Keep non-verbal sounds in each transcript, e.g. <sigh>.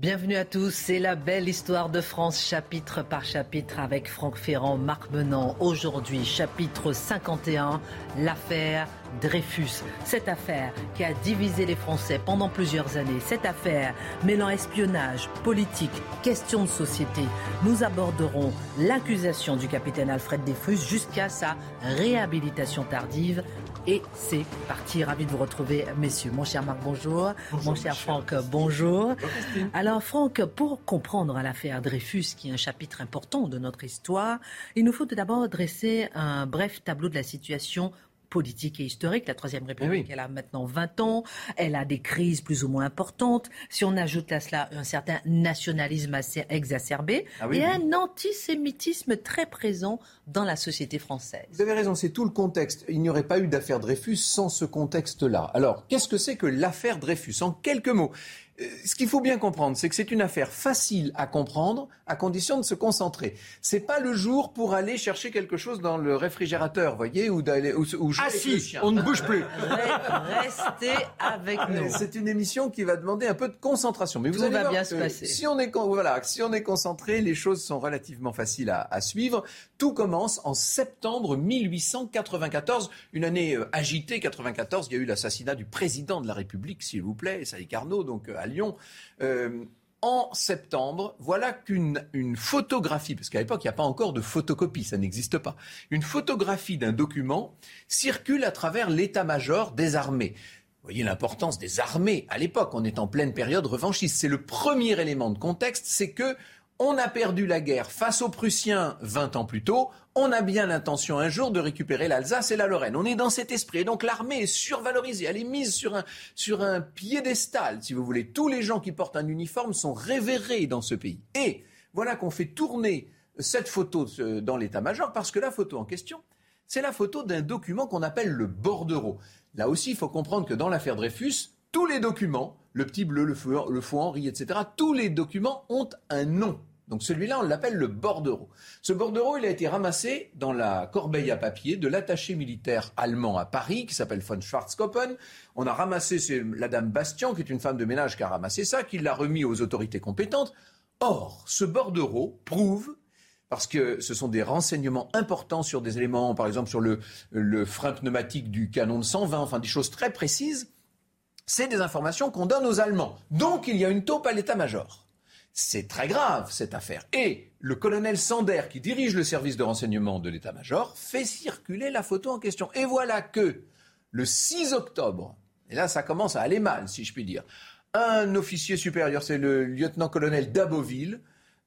Bienvenue à tous, c'est la belle histoire de France, chapitre par chapitre, avec Franck Ferrand, Marc Menant. Aujourd'hui, chapitre 51, l'affaire Dreyfus. Cette affaire qui a divisé les Français pendant plusieurs années. Cette affaire mêlant espionnage, politique, question de société. Nous aborderons l'accusation du capitaine Alfred Dreyfus jusqu'à sa réhabilitation tardive et c'est parti. Ravi de vous retrouver, messieurs. Mon cher Marc, bonjour. Mon cher Franck, bonjour. Alors, Franck, pour comprendre l'affaire Dreyfus, qui est un chapitre important de notre histoire, il nous faut tout d'abord dresser un bref tableau de la situation politique et historique. La Troisième République, elle a maintenant 20 ans, elle a des crises plus ou moins importantes. Si on ajoute à cela un certain nationalisme assez exacerbé Ah oui, et oui. un antisémitisme très présent dans la société française. Vous avez raison, c'est tout le contexte. Il n'y aurait pas eu d'affaire Dreyfus sans ce contexte-là. Alors, qu'est-ce que c'est que l'affaire Dreyfus En quelques mots. Euh, Ce qu'il faut bien comprendre, c'est que c'est une affaire facile à comprendre à condition de se concentrer. C'est pas le jour pour aller chercher quelque chose dans le réfrigérateur, voyez, ou d'aller ou, ou le chien. on ne bouge plus. Restez avec nous. C'est une émission qui va demander un peu de concentration. Mais vous Tout allez va voir bien que se passer. Si on est voilà, si on est concentré, les choses sont relativement faciles à, à suivre. Tout en septembre 1894, une année euh, agitée. 94, il y a eu l'assassinat du président de la République, s'il vous plaît, Sadi Carnot, donc euh, à Lyon. Euh, en septembre, voilà qu'une une photographie, parce qu'à l'époque, il n'y a pas encore de photocopie, ça n'existe pas. Une photographie d'un document circule à travers l'état-major des armées. Vous voyez l'importance des armées à l'époque. On est en pleine période revanchiste. C'est le premier élément de contexte, c'est que on a perdu la guerre face aux Prussiens 20 ans plus tôt. On a bien l'intention un jour de récupérer l'Alsace et la Lorraine. On est dans cet esprit. Donc l'armée est survalorisée. Elle est mise sur un, sur un piédestal, si vous voulez. Tous les gens qui portent un uniforme sont révérés dans ce pays. Et voilà qu'on fait tourner cette photo euh, dans l'état-major parce que la photo en question, c'est la photo d'un document qu'on appelle le bordereau. Là aussi, il faut comprendre que dans l'affaire Dreyfus, tous les documents, le petit bleu, le faux, le faux Henri, etc., tous les documents ont un nom. Donc celui-là, on l'appelle le bordereau. Ce bordereau, il a été ramassé dans la corbeille à papier de l'attaché militaire allemand à Paris, qui s'appelle von Schwarzkoppen. On a ramassé, c'est la dame Bastian, qui est une femme de ménage, qui a ramassé ça, qui l'a remis aux autorités compétentes. Or, ce bordereau prouve parce que ce sont des renseignements importants sur des éléments, par exemple sur le, le frein pneumatique du canon de 120, enfin des choses très précises. C'est des informations qu'on donne aux Allemands. Donc il y a une taupe à l'état-major. C'est très grave cette affaire. Et le colonel Sander, qui dirige le service de renseignement de l'état-major, fait circuler la photo en question. Et voilà que le 6 octobre, et là ça commence à aller mal, si je puis dire, un officier supérieur, c'est le lieutenant-colonel Daboville,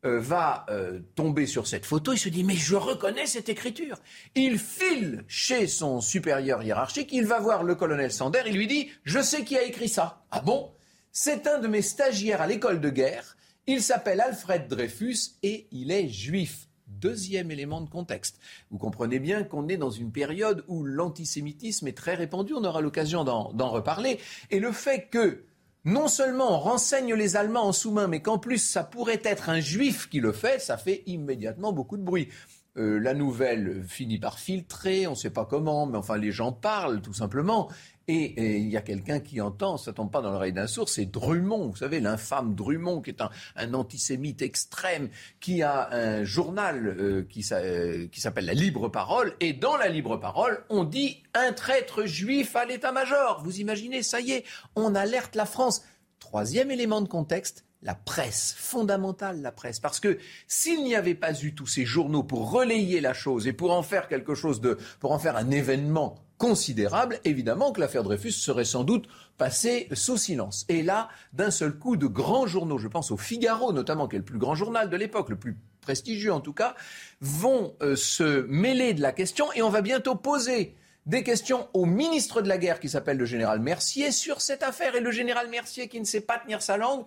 euh, va euh, tomber sur cette photo, il se dit mais je reconnais cette écriture. Il file chez son supérieur hiérarchique, il va voir le colonel Sander, il lui dit je sais qui a écrit ça. Ah bon? C'est un de mes stagiaires à l'école de guerre, il s'appelle Alfred Dreyfus et il est juif. Deuxième élément de contexte. Vous comprenez bien qu'on est dans une période où l'antisémitisme est très répandu, on aura l'occasion d'en d'en reparler. Et le fait que non seulement on renseigne les Allemands en sous-main, mais qu'en plus ça pourrait être un juif qui le fait, ça fait immédiatement beaucoup de bruit. Euh, la nouvelle finit par filtrer, on ne sait pas comment, mais enfin les gens parlent tout simplement. Et il y a quelqu'un qui entend, ça tombe pas dans l'oreille d'un sourd, c'est Drummond, vous savez, l'infâme Drummond, qui est un, antisémite extrême, qui a un journal euh, euh, qui s'appelle La Libre Parole. Et dans La Libre Parole, on dit un traître juif à l'état-major. Vous imaginez, ça y est, on alerte la France. Troisième élément de contexte, la presse, fondamentale la presse. Parce que s'il n'y avait pas eu tous ces journaux pour relayer la chose et pour en faire quelque chose de, pour en faire un événement considérable, évidemment que l'affaire Dreyfus serait sans doute passée sous silence. Et là, d'un seul coup, de grands journaux, je pense au Figaro notamment, qui est le plus grand journal de l'époque, le plus prestigieux en tout cas, vont euh, se mêler de la question et on va bientôt poser des questions au ministre de la Guerre qui s'appelle le général Mercier sur cette affaire. Et le général Mercier qui ne sait pas tenir sa langue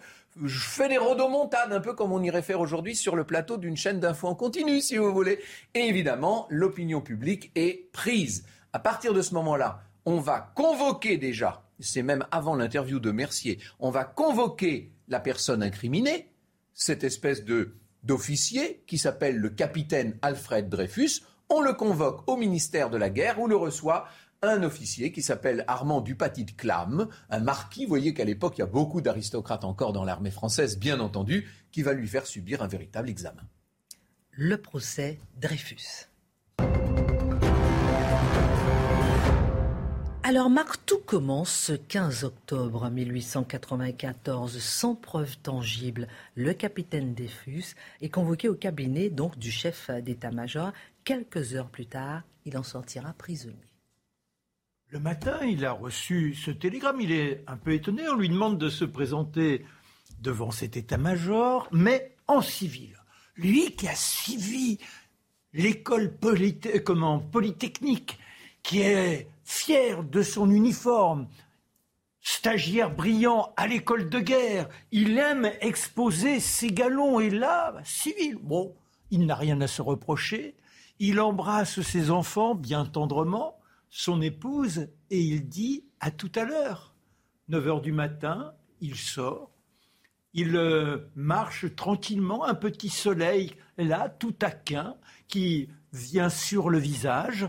fait des rodomontades, un peu comme on irait faire aujourd'hui sur le plateau d'une chaîne d'infos en continu, si vous voulez. Et évidemment, l'opinion publique est prise. À partir de ce moment-là, on va convoquer déjà, c'est même avant l'interview de Mercier, on va convoquer la personne incriminée, cette espèce de d'officier qui s'appelle le capitaine Alfred Dreyfus. On le convoque au ministère de la Guerre où le reçoit un officier qui s'appelle Armand Dupaty de Clam, un marquis. Vous voyez qu'à l'époque, il y a beaucoup d'aristocrates encore dans l'armée française, bien entendu, qui va lui faire subir un véritable examen. Le procès Dreyfus. Alors Marc, tout commence ce 15 octobre 1894. Sans preuve tangible, le capitaine Dreyfus est convoqué au cabinet donc du chef d'état-major. Quelques heures plus tard, il en sortira prisonnier. Le matin, il a reçu ce télégramme. Il est un peu étonné. On lui demande de se présenter devant cet état-major, mais en civil. Lui qui a suivi l'école polytechnique, qui est fier de son uniforme, stagiaire brillant à l'école de guerre, il aime exposer ses galons et là, civil. Bon, il n'a rien à se reprocher. Il embrasse ses enfants bien tendrement, son épouse, et il dit à tout à l'heure. 9 heures du matin, il sort. Il euh, marche tranquillement, un petit soleil là, tout taquin, qui vient sur le visage.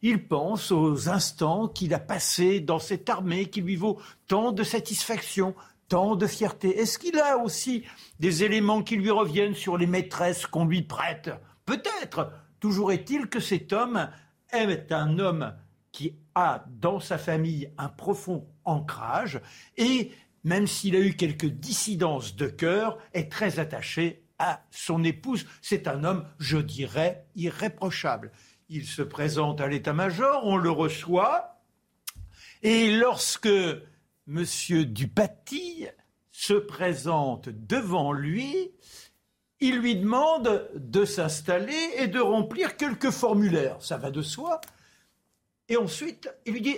Il pense aux instants qu'il a passés dans cette armée qui lui vaut tant de satisfaction, tant de fierté. Est-ce qu'il a aussi des éléments qui lui reviennent sur les maîtresses qu'on lui prête? Peut-être. Toujours est-il que cet homme est un homme qui a dans sa famille un profond ancrage et même s'il a eu quelques dissidences de cœur, est très attaché à son épouse. C'est un homme, je dirais, irréprochable. Il se présente à l'état-major, on le reçoit, et lorsque M. Dupaty se présente devant lui, il lui demande de s'installer et de remplir quelques formulaires. Ça va de soi. Et ensuite, il lui dit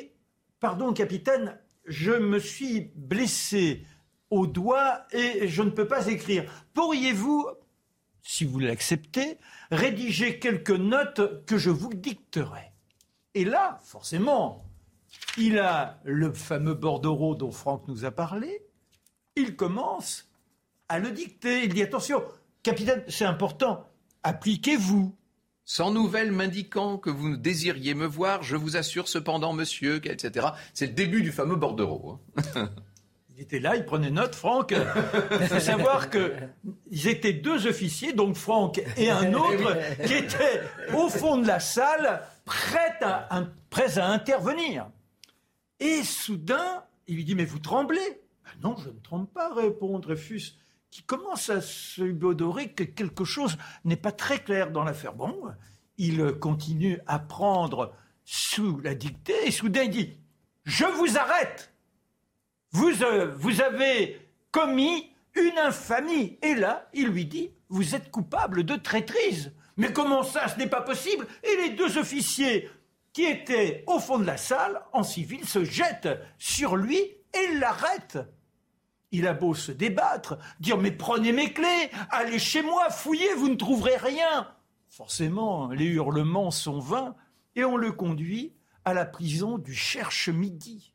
Pardon, capitaine, je me suis blessé au doigt et je ne peux pas écrire. Pourriez-vous si vous l'acceptez, rédigez quelques notes que je vous dicterai? Et là, forcément, il a le fameux bordereau dont Franck nous a parlé. Il commence à le dicter. Il dit attention, capitaine, c'est important, appliquez-vous. Sans nouvelles m'indiquant que vous désiriez me voir, je vous assure cependant, monsieur, etc. C'est le début du fameux bordereau. Hein. <laughs> Il était là, il prenait note, Franck. Il faut savoir qu'ils étaient deux officiers, donc Franck et un <laughs> autre, qui étaient au fond de la salle, prêts à, à intervenir. Et soudain, il lui dit Mais vous tremblez ben Non, je ne tremble pas, répond Dreyfus, qui commence à se bodorer que quelque chose n'est pas très clair dans l'affaire. Bon, il continue à prendre sous la dictée, et soudain il dit Je vous arrête euh, vous, avez commis une infamie. Et là, il lui dit, vous êtes coupable de traîtrise. Mais comment ça, ce n'est pas possible? Et les deux officiers qui étaient au fond de la salle, en civil, se jettent sur lui et l'arrêtent. Il a beau se débattre, dire mais prenez mes clés, allez chez moi, fouillez, vous ne trouverez rien. Forcément, les hurlements sont vains et on le conduit à la prison du Cherche-Midi.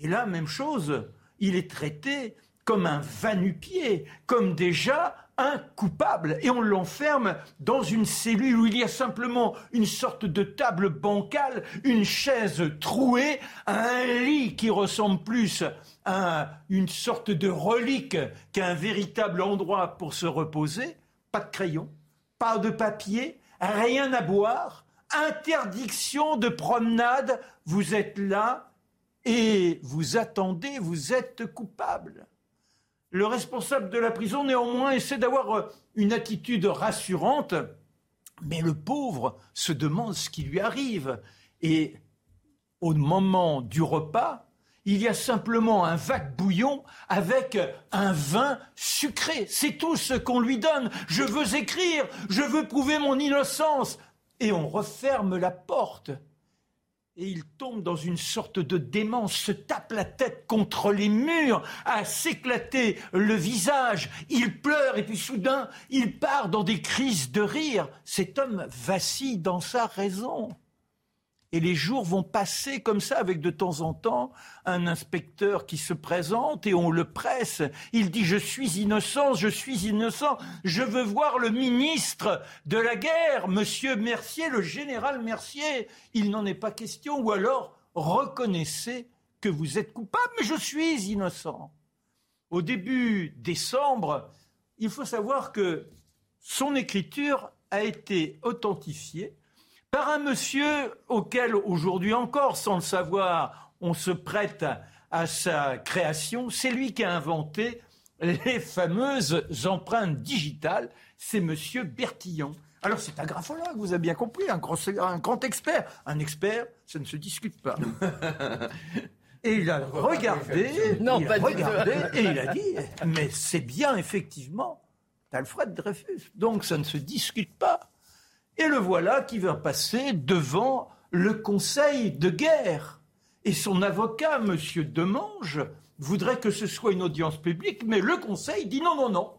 Et là, même chose, il est traité comme un vanupier, comme déjà un coupable. Et on l'enferme dans une cellule où il y a simplement une sorte de table bancale, une chaise trouée, un lit qui ressemble plus à une sorte de relique qu'à un véritable endroit pour se reposer. Pas de crayon, pas de papier, rien à boire, interdiction de promenade. Vous êtes là et vous attendez, vous êtes coupable. Le responsable de la prison, néanmoins, essaie d'avoir euh, une attitude rassurante, mais le pauvre se demande ce qui lui arrive. Et au moment du repas, il y a simplement un vague bouillon avec un vin sucré. C'est tout ce qu'on lui donne. Je veux écrire, je veux prouver mon innocence. Et on referme la porte. Et il tombe dans une sorte de démence, se tape la tête contre les murs, à s'éclater le visage. Il pleure et puis soudain, il part dans des crises de rire. Cet homme vacille dans sa raison. Et les jours vont passer comme ça avec de temps en temps un inspecteur qui se présente et on le presse. Il dit je suis innocent, je suis innocent, je veux voir le ministre de la guerre, monsieur Mercier, le général Mercier. Il n'en est pas question ou alors reconnaissez que vous êtes coupable, mais je suis innocent. Au début décembre, il faut savoir que son écriture a été authentifiée par un monsieur auquel aujourd'hui encore, sans le savoir, on se prête à sa création. C'est lui qui a inventé les fameuses empreintes digitales. C'est monsieur Bertillon. Alors c'est un graphologue, vous avez bien compris, un grand, un grand expert. Un expert, ça ne se discute pas. <laughs> Et il a regardé, non, il a regardé et il a dit, mais c'est bien effectivement Alfred Dreyfus. Donc ça ne se discute pas. Et le voilà qui va passer devant le conseil de guerre. Et son avocat, M. Demange, voudrait que ce soit une audience publique, mais le conseil dit non, non, non.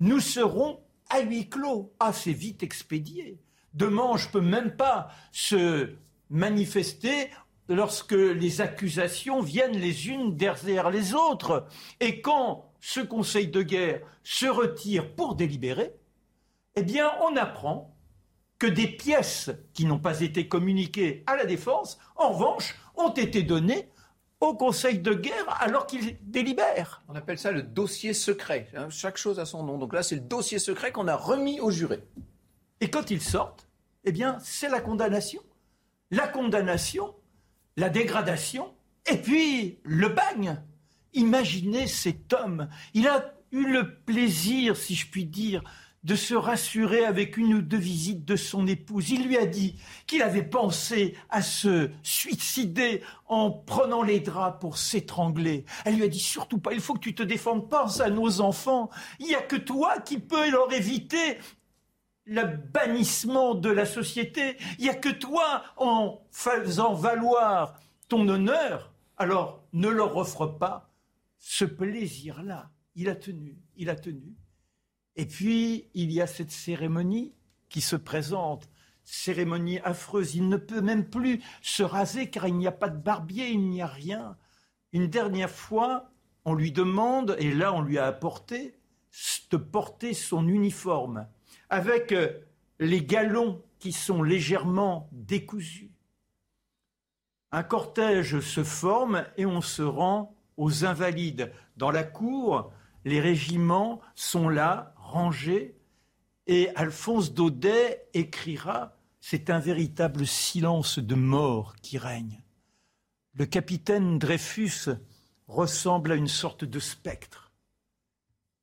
Nous serons à huis clos. Ah, c'est vite expédié. Demange peut même pas se manifester lorsque les accusations viennent les unes derrière les autres. Et quand ce conseil de guerre se retire pour délibérer, eh bien, on apprend que des pièces qui n'ont pas été communiquées à la défense, en revanche, ont été données au Conseil de guerre alors qu'il délibère. On appelle ça le dossier secret. Hein, chaque chose a son nom. Donc là, c'est le dossier secret qu'on a remis au juré. Et quand ils sortent, eh bien, c'est la condamnation. La condamnation, la dégradation, et puis le bagne. Imaginez cet homme. Il a eu le plaisir, si je puis dire, de se rassurer avec une ou deux visites de son épouse. Il lui a dit qu'il avait pensé à se suicider en prenant les draps pour s'étrangler. Elle lui a dit surtout pas, il faut que tu te défendes, pense à nos enfants. Il n'y a que toi qui peux leur éviter le bannissement de la société. Il n'y a que toi en faisant valoir ton honneur. Alors ne leur offre pas ce plaisir-là. Il a tenu, il a tenu. Et puis, il y a cette cérémonie qui se présente, cérémonie affreuse. Il ne peut même plus se raser car il n'y a pas de barbier, il n'y a rien. Une dernière fois, on lui demande, et là on lui a apporté, de porter son uniforme, avec euh, les galons qui sont légèrement décousus. Un cortège se forme et on se rend aux invalides. Dans la cour, les régiments sont là, et Alphonse Daudet écrira C'est un véritable silence de mort qui règne. Le capitaine Dreyfus ressemble à une sorte de spectre.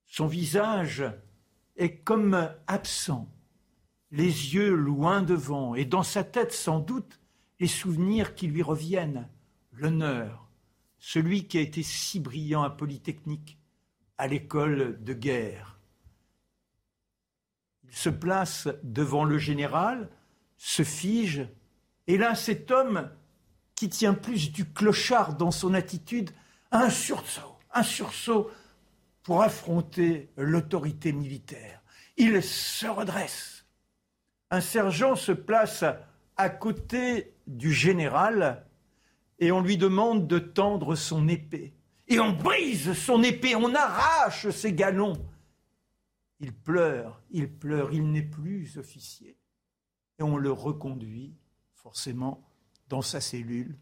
Son visage est comme absent, les yeux loin devant, et dans sa tête sans doute les souvenirs qui lui reviennent, l'honneur, celui qui a été si brillant à Polytechnique, à l'école de guerre, se place devant le général, se fige, et là, cet homme qui tient plus du clochard dans son attitude, un sursaut, un sursaut pour affronter l'autorité militaire. Il se redresse. Un sergent se place à côté du général et on lui demande de tendre son épée. Et on brise son épée, on arrache ses galons. Il pleure, il pleure, il n'est plus officier. Et on le reconduit forcément dans sa cellule.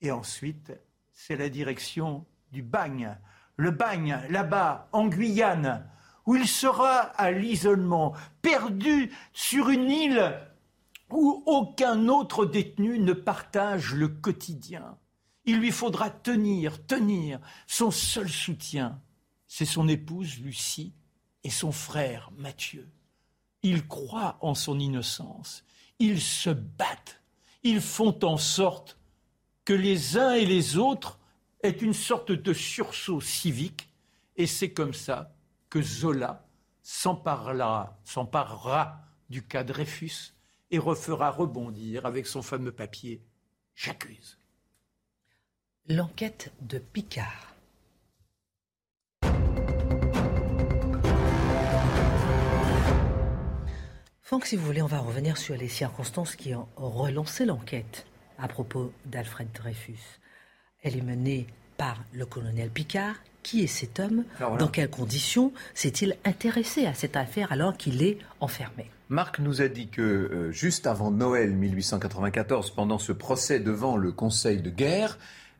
Et ensuite, c'est la direction du bagne. Le bagne, là-bas, en Guyane, où il sera à l'isolement, perdu sur une île où aucun autre détenu ne partage le quotidien. Il lui faudra tenir, tenir. Son seul soutien, c'est son épouse Lucie, et son frère Mathieu. Ils croient en son innocence, ils se battent, ils font en sorte que les uns et les autres aient une sorte de sursaut civique, et c'est comme ça que Zola s'emparera, s'emparera du cas Dreyfus et refera rebondir avec son fameux papier J'accuse. L'enquête de Picard. Franck, si vous voulez, on va revenir sur les circonstances qui ont relancé l'enquête à propos d'Alfred Dreyfus. Elle est menée par le colonel Picard. Qui est cet homme? Dans quelles conditions s'est-il intéressé à cette affaire alors qu'il est enfermé? Marc nous a dit que euh, juste avant Noël 1894, pendant ce procès devant le Conseil de guerre,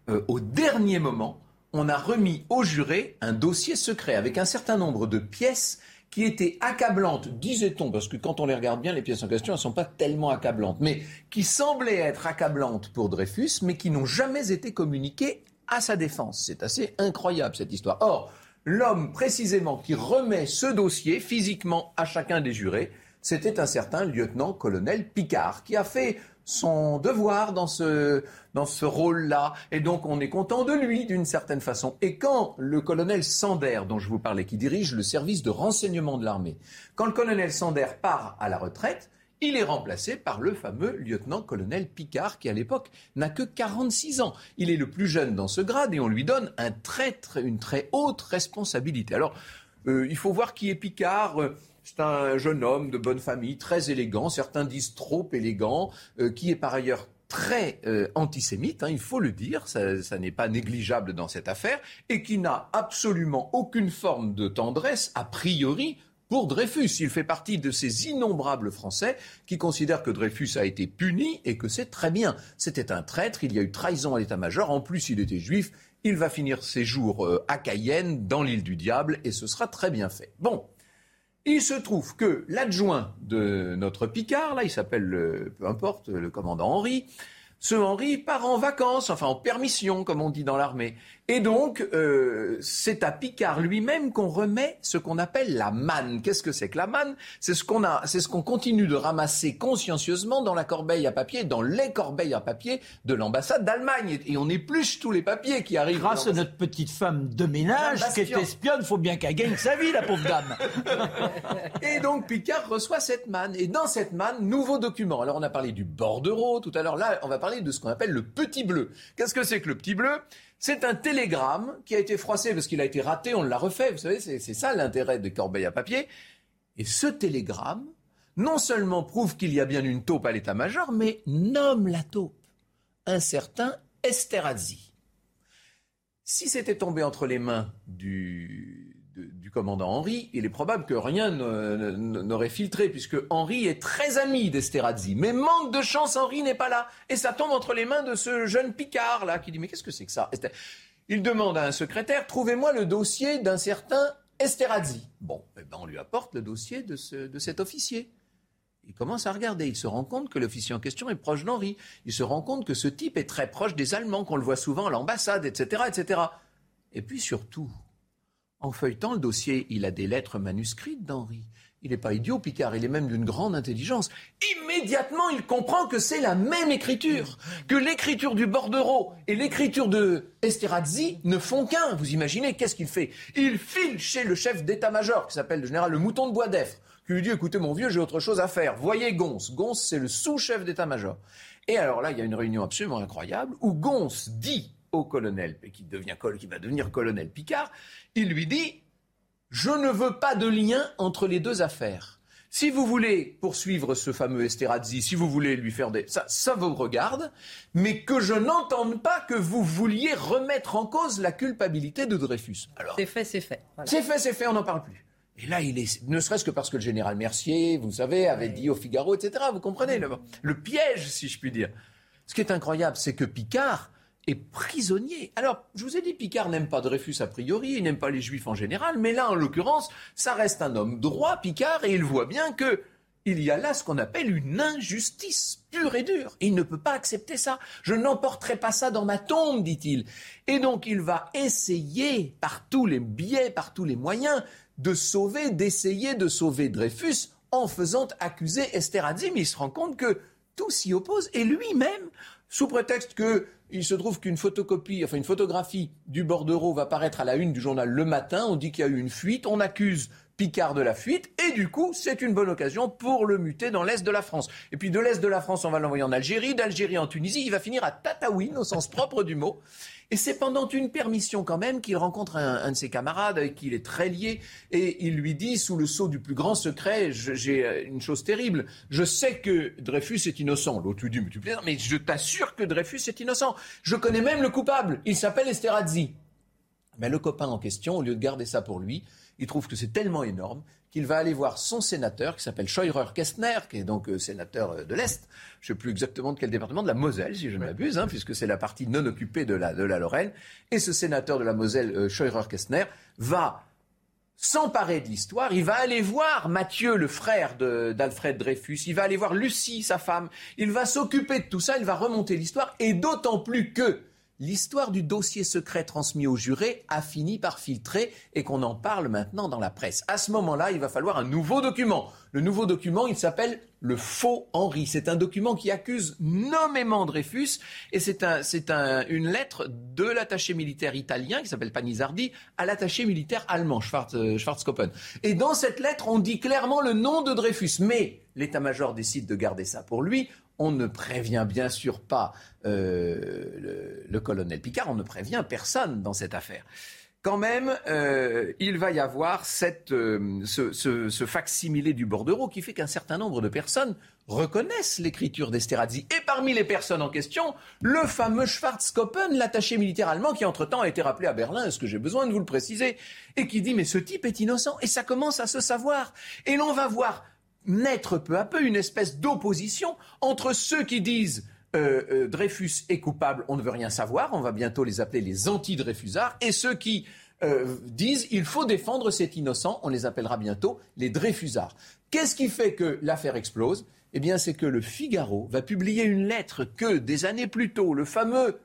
euh, au dernier moment, on a remis au juré un dossier secret avec un certain nombre de pièces qui étaient accablantes, disait-on, parce que quand on les regarde bien, les pièces en question, elles ne sont pas tellement accablantes, mais qui semblaient être accablantes pour Dreyfus, mais qui n'ont jamais été communiquées à sa défense. C'est assez incroyable cette histoire. Or, l'homme précisément qui remet ce dossier physiquement à chacun des jurés, c'était un certain lieutenant-colonel Picard, qui a fait son devoir dans ce, dans ce rôle-là. Et donc, on est content de lui, d'une certaine façon. Et quand le colonel Sander, dont je vous parlais, qui dirige le service de renseignement de l'armée, quand le colonel Sander part à la retraite, il est remplacé par le fameux lieutenant-colonel Picard, qui à l'époque n'a que 46 ans. Il est le plus jeune dans ce grade et on lui donne un une très haute responsabilité. Alors, euh, il faut voir qui est Picard. C'est un jeune homme de bonne famille, très élégant, certains disent trop élégant, euh, qui est par ailleurs très euh, antisémite, hein, il faut le dire, ça, ça n'est pas négligeable dans cette affaire, et qui n'a absolument aucune forme de tendresse, a priori, pour Dreyfus. Il fait partie de ces innombrables Français qui considèrent que Dreyfus a été puni et que c'est très bien. C'était un traître, il y a eu trahison à l'état-major, en plus il était juif, il va finir ses jours euh, à Cayenne, dans l'île du diable, et ce sera très bien fait. Bon, il se trouve que l'adjoint de notre Picard, là, il s'appelle, peu importe, le commandant Henri, ce Henri part en vacances, enfin en permission, comme on dit dans l'armée. Et donc, euh, c'est à Picard lui-même qu'on remet ce qu'on appelle la manne. Qu'est-ce que c'est que la manne? C'est ce qu'on a, c'est ce qu'on continue de ramasser consciencieusement dans la corbeille à papier, dans les corbeilles à papier de l'ambassade d'Allemagne. Et on épluche tous les papiers qui arrivent. Grâce à notre petite femme de ménage qui est espionne, faut bien qu'elle gagne sa vie, la pauvre dame. <laughs> et donc Picard reçoit cette manne. Et dans cette manne, nouveau document. Alors on a parlé du bordereau tout à l'heure. Là, on va parler de ce qu'on appelle le petit bleu. Qu'est-ce que c'est que le petit bleu? C'est un télégramme qui a été froissé parce qu'il a été raté, on l'a refait. Vous savez, c'est ça l'intérêt des corbeilles à papier. Et ce télégramme, non seulement prouve qu'il y a bien une taupe à l'état-major, mais nomme la taupe. Un certain Esterhazy. Si c'était tombé entre les mains du, du commandant Henri, il est probable que rien n'aurait filtré, puisque Henri est très ami d'Esterhazy. Mais manque de chance, Henri n'est pas là. Et ça tombe entre les mains de ce jeune Picard, là, qui dit Mais qu'est-ce que c'est que ça? Il demande à un secrétaire Trouvez-moi le dossier d'un certain Esterhazy. Bon, eh ben on lui apporte le dossier de, de cet officier. Il commence à regarder. Il se rend compte que l'officier en question est proche d'Henri. Il se rend compte que ce type est très proche des Allemands, qu'on le voit souvent à l'ambassade, etc., etc. Et puis surtout, en feuilletant le dossier, il a des lettres manuscrites d'Henri. Il n'est pas idiot, Picard, il est même d'une grande intelligence. Immédiatement, il comprend que c'est la même écriture, que l'écriture du bordereau et l'écriture de Esterhazy ne font qu'un. Vous imaginez, qu'est-ce qu'il fait? Il file chez le chef d'état-major, qui s'appelle le général le Mouton de Bois d'Effre, qui lui dit, écoutez mon vieux, j'ai autre chose à faire. Voyez Gons. Gons, c'est le sous-chef d'état-major. Et alors là, il y a une réunion absolument incroyable, où Gons dit au colonel, qui, devient, qui va devenir colonel Picard, il lui dit Je ne veux pas de lien entre les deux affaires. Si vous voulez poursuivre ce fameux Esterhazy, si vous voulez lui faire des... Ça, ça vous regarde, mais que je n'entende pas que vous vouliez remettre en cause la culpabilité de Dreyfus. Alors, c'est fait, c'est fait. C'est fait, c'est fait, on n'en parle plus. Et là, il est, ne serait-ce que parce que le général Mercier, vous savez, avait dit au Figaro, etc. Vous comprenez le, le piège, si je puis dire. Ce qui est incroyable, c'est que Picard est prisonnier. Alors, je vous ai dit, Picard n'aime pas Dreyfus a priori, il n'aime pas les Juifs en général, mais là, en l'occurrence, ça reste un homme droit, Picard, et il voit bien que il y a là ce qu'on appelle une injustice pure et dure. Il ne peut pas accepter ça. Je n'emporterai pas ça dans ma tombe, dit-il. Et donc, il va essayer, par tous les biais, par tous les moyens, de sauver, d'essayer de sauver Dreyfus en faisant accuser Esterhazy, mais il se rend compte que tout s'y oppose, et lui-même, sous prétexte que il se trouve qu'une photocopie, enfin une photographie du bordereau va paraître à la une du journal Le Matin. On dit qu'il y a eu une fuite. On accuse Picard de la fuite, et du coup, c'est une bonne occasion pour le muter dans l'Est de la France. Et puis de l'Est de la France, on va l'envoyer en Algérie, d'Algérie en Tunisie, il va finir à Tataouine, au sens propre du mot. Et c'est pendant une permission quand même qu'il rencontre un, de ses camarades avec qui il est très lié et il lui dit sous le sceau du plus grand secret, j'ai euh, une chose terrible, je sais que Dreyfus est innocent. L'autre lui dit, mais tu plaisantes, mais je t'assure que Dreyfus est innocent. Je connais même le coupable, il s'appelle Esterhazy. Mais le copain en question, au lieu de garder ça pour lui, il trouve que c'est tellement énorme qu'il va aller voir son sénateur, qui s'appelle Scheurer Kestner, qui est donc euh, sénateur euh, de l'Est. Je ne sais plus exactement de quel département, de la Moselle, si je ne m'abuse, hein, puisque c'est la partie non occupée de la, de la Lorraine. Et ce sénateur de la Moselle, euh, Scheurer Kestner, va s'emparer de l'histoire. Il va aller voir Mathieu, le frère d'Alfred Dreyfus. Il va aller voir Lucie, sa femme. Il va s'occuper de tout ça. Il va remonter l'histoire. Et d'autant plus que l'histoire du dossier secret transmis aux jurés a fini par filtrer et qu'on en parle maintenant dans la presse. À ce moment-là, il va falloir un nouveau document. Le nouveau document, il s'appelle le faux Henri. C'est un document qui accuse nommément Dreyfus et c'est une lettre de l'attaché militaire italien qui s'appelle Panisardi à l'attaché militaire allemand, euh, Schwarzkoppen. Et dans cette lettre, on dit clairement le nom de Dreyfus. Mais l'état-major décide de garder ça pour lui on ne prévient bien sûr pas euh, le, colonel Picard, on ne prévient personne dans cette affaire. Quand même, euh, il va y avoir euh, ce, ce, facsimilé du bordereau qui fait qu'un certain nombre de personnes reconnaissent l'écriture d'Esterhazy. Et parmi les personnes en question, le fameux Schwarzkoppen, l'attaché militaire allemand qui entre-temps a été rappelé à Berlin, est-ce que j'ai besoin de vous le préciser, et qui dit mais ce type est innocent. Et ça commence à se savoir. Et l'on va voir naître peu à peu une espèce d'opposition entre ceux qui disent euh, euh, Dreyfus est coupable, on ne veut rien savoir, on va bientôt les appeler les anti-Dreyfusards, et ceux qui euh, disent il faut défendre cet innocent, on les appellera bientôt les Dreyfusards. Qu'est-ce qui fait que l'affaire explose? Eh bien, c'est que le Figaro va publier une lettre que des années plus tôt, le fameux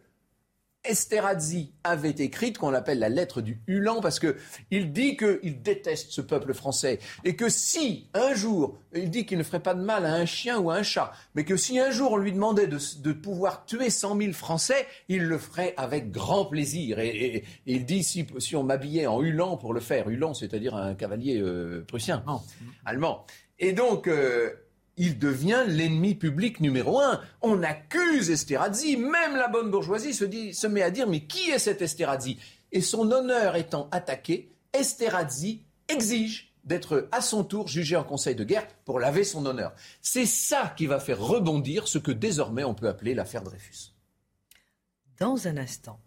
Esterhazy avait écrite, qu'on appelle la lettre du Hulan, parce qu'il dit qu'il déteste ce peuple français, et que si un jour, il dit qu'il ne ferait pas de mal à un chien ou à un chat, mais que si un jour on lui demandait de, pouvoir tuer 100 000 Français, il le ferait avec grand plaisir. Et, il dit si, si on m'habillait en Hulan pour le faire, Hulan c'est-à-dire un cavalier euh, prussien, allemand. Et donc, euh, il devient l'ennemi public numéro un. On accuse Esterhazy, même la bonne bourgeoisie se, met à dire mais qui est cet Esterhazy? Et son honneur étant attaqué, Esterhazy exige d'être à son tour jugé en conseil de guerre pour laver son honneur. C'est ça qui va faire rebondir ce que désormais on peut appeler l'affaire Dreyfus. Dans un instant,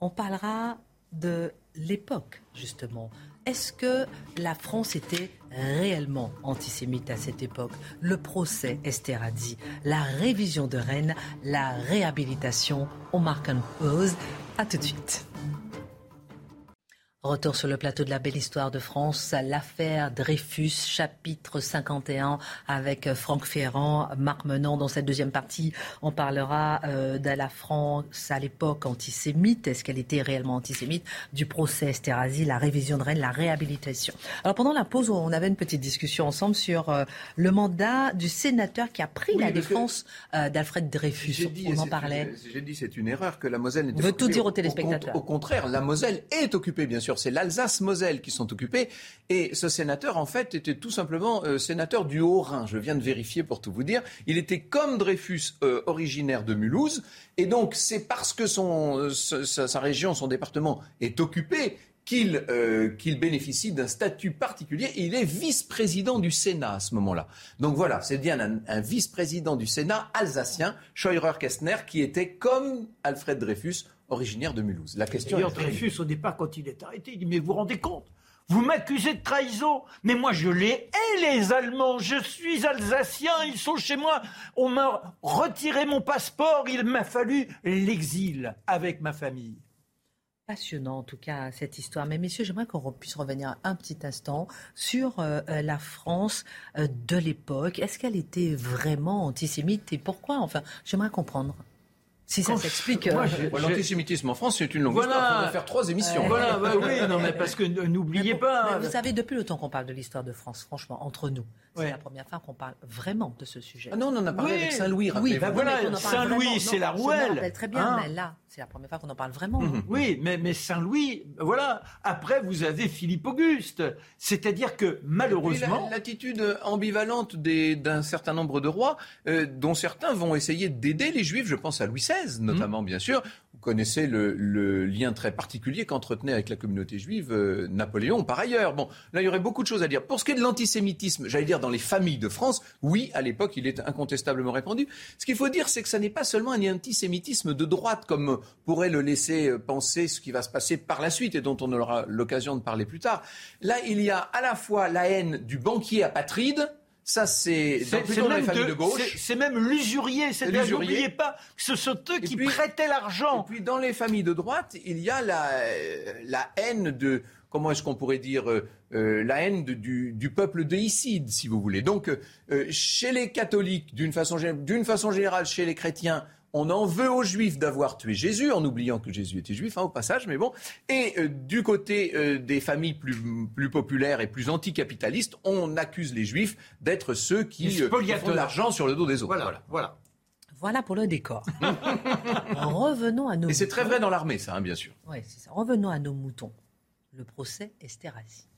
on parlera de l'époque, justement. Est-ce que la France était réellement antisémite à cette époque? Le procès Esterhazy, la révision de Rennes, la réhabilitation, on marque une pause. À tout de suite. Retour sur le plateau de la belle histoire de France, l'affaire Dreyfus, chapitre 51, avec Franck Ferrand, Marc Menon. Dans cette deuxième partie, on parlera euh, de la France à l'époque antisémite. Est-ce qu'elle était réellement antisémite? Du procès Esterhazy, la révision de Rennes, la réhabilitation. Alors pendant la pause, on avait une petite discussion ensemble sur euh, le mandat du sénateur qui a pris la défense euh, d'Alfred Dreyfus. on en parlait. J'ai dit c'est une erreur que la Moselle n'était pas. veut tout dire aux téléspectateurs. au contraire, la Moselle est occupée, bien sûr c'est l'Alsace-Moselle qui sont occupés. Et ce sénateur, en fait, était tout simplement euh, sénateur du Haut-Rhin. Je viens de vérifier pour tout vous dire. Il était comme Dreyfus, euh, originaire de Mulhouse. Et donc, c'est parce que son, euh, sa, région, son département est occupé qu'il bénéficie d'un statut particulier il est vice-président du Sénat à ce moment-là. Donc voilà, c'est bien un, un vice-président du Sénat alsacien, Scheurer-Kestner, qui était comme Alfred Dreyfus, originaire de Mulhouse. La question D'ailleurs, Dreyfus, au départ, quand il est arrêté, il dit Mais vous vous rendez compte vous m'accusez de trahison, mais moi je les hais les Allemands. Je suis alsacien, ils sont chez moi. On m'a retiré mon passeport, il m'a fallu l'exil avec ma famille. Passionnant en tout cas cette histoire. Mais messieurs, j'aimerais qu'on puisse revenir un petit instant sur euh, euh, la France euh, de l'époque. Est-ce qu'elle était vraiment antisémite et pourquoi? Enfin, j'aimerais comprendre Si ça s'explique. L'antisémitisme en France, c'est une longue histoire. On va faire trois émissions. Voilà, bah oui, <laughs> non, mais parce que n'oubliez pas. vous savez, depuis le temps qu'on parle de l'histoire de France, franchement, entre nous, c'est la première fois qu'on parle vraiment de ce sujet. Ah non, on en a parlé avec Saint-Louis. Oui, bah voilà, Saint-Louis, c'est la rouelle. Je très bien, hein mais là, c'est la première fois qu'on en parle vraiment. Mhm. Oui, mais, mais Saint-Louis, voilà. Après, vous avez Philippe Auguste. C'est-à-dire que malheureusement. L'attitude ambivalente d'un certain nombre de rois, euh, dont certains vont essayer d'aider les Juifs, je pense à Louis XVI notamment, mhm. bien sûr, connaissez le, lien très particulier qu'entretenait avec la communauté juive euh, Napoléon, par ailleurs. Bon, là, il y aurait beaucoup de choses à dire. Pour ce qui est de l'antisémitisme, j'allais dire dans les familles de France, oui, à l'époque, il est incontestablement répandu. Ce qu'il faut dire, c'est que ça n'est pas seulement un antisémitisme de droite, comme pourrait le laisser euh, penser ce qui va se passer par la suite et dont on aura l'occasion de parler plus tard. Là, il y a à la fois la haine du banquier apatride, ça, c'est dans les familles de, gauche. C'est même l'usurier. N'oubliez pas que ce sont eux qui prêtaient l'argent. Et puis, dans les familles de droite, il y a la, la haine de comment est-ce qu'on pourrait dire, euh, euh, la haine du, du, peuple déicide, si vous voulez. Donc, euh, chez les catholiques, d'une façon, façon, générale, chez les chrétiens, on en veut aux Juifs d'avoir tué Jésus, en oubliant que Jésus était juif, hein, au passage, mais bon. Et euh, du côté euh, des familles plus, plus populaires et plus anticapitalistes, on accuse les Juifs d'être ceux qui euh, font de l'argent sur le dos des autres. Voilà, voilà. voilà. pour le décor. <laughs> Revenons à nos. Et c'est très vrai dans l'armée, ça, hein, bien sûr. Oui, c'est ça. Revenons à nos moutons. Le procès Esterhazy.